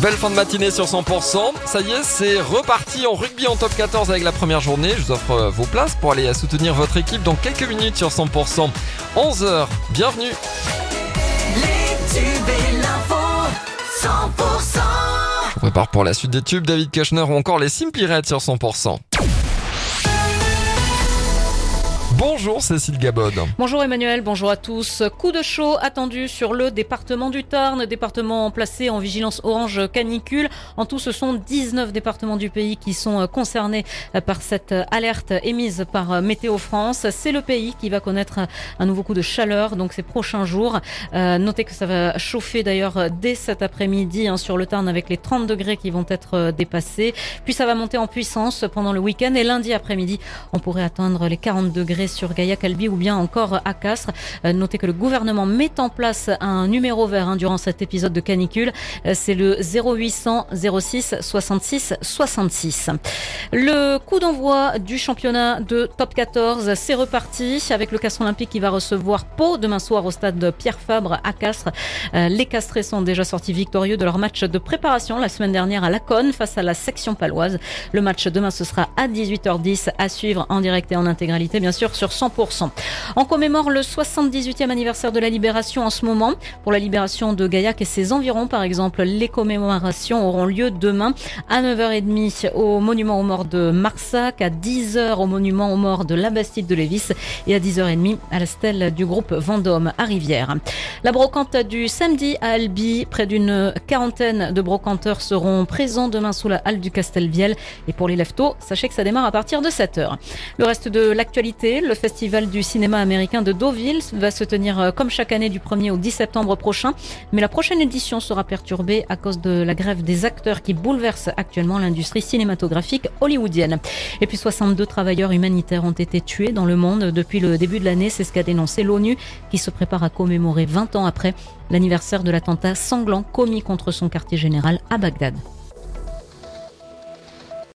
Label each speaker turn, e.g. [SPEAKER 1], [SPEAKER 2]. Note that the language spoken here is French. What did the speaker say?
[SPEAKER 1] Belle fin de matinée sur 100%. Ça y est, c'est reparti en rugby en top 14 avec la première journée. Je vous offre euh, vos places pour aller soutenir votre équipe dans quelques minutes sur 100%. 11h, bienvenue.
[SPEAKER 2] Les tubes et l'info, 100%.
[SPEAKER 1] On prépare pour la suite des tubes, David Kushner ou encore les Simply Red sur 100%. Bonjour Cécile Gabod.
[SPEAKER 3] Bonjour Emmanuel, bonjour à tous. Coup de chaud attendu sur le département du Tarn, département placé en vigilance orange canicule. En tout, ce sont 19 départements du pays qui sont concernés par cette alerte émise par Météo France. C'est le pays qui va connaître un nouveau coup de chaleur donc ces prochains jours. Euh, notez que ça va chauffer d'ailleurs dès cet après-midi hein, sur le Tarn avec les 30 degrés qui vont être dépassés. Puis ça va monter en puissance pendant le week-end et lundi après-midi, on pourrait atteindre les 40 degrés sur Gaïa Calbi ou bien encore à Castres. Euh, notez que le gouvernement met en place un numéro vert hein, durant cet épisode de canicule. Euh, c'est le 0800 06 66 66. Le coup d'envoi du championnat de top 14, c'est reparti avec le Castres Olympique qui va recevoir Pau demain soir au stade Pierre Fabre à Castres. Euh, les Castrés sont déjà sortis victorieux de leur match de préparation la semaine dernière à Laconne face à la section paloise. Le match demain ce sera à 18h10 à suivre en direct et en intégralité bien sûr 100%. On commémore le 78e anniversaire de la libération en ce moment. Pour la libération de Gaillac et ses environs, par exemple, les commémorations auront lieu demain à 9h30 au monument aux morts de Marsac, à 10h au monument aux morts de la Bastide de Lévis et à 10h30 à la stèle du groupe Vendôme à Rivière. La brocante du samedi à Albi, près d'une quarantaine de brocanteurs seront présents demain sous la halle du Castelviel. Et pour les leftos, sachez que ça démarre à partir de 7h. Le reste de l'actualité, le Festival du cinéma américain de Deauville va se tenir euh, comme chaque année du 1er au 10 septembre prochain. Mais la prochaine édition sera perturbée à cause de la grève des acteurs qui bouleverse actuellement l'industrie cinématographique hollywoodienne. Et puis 62 travailleurs humanitaires ont été tués dans le monde depuis le début de l'année. C'est ce qu'a dénoncé l'ONU qui se prépare à commémorer 20 ans après l'anniversaire de l'attentat sanglant commis contre son quartier général à Bagdad.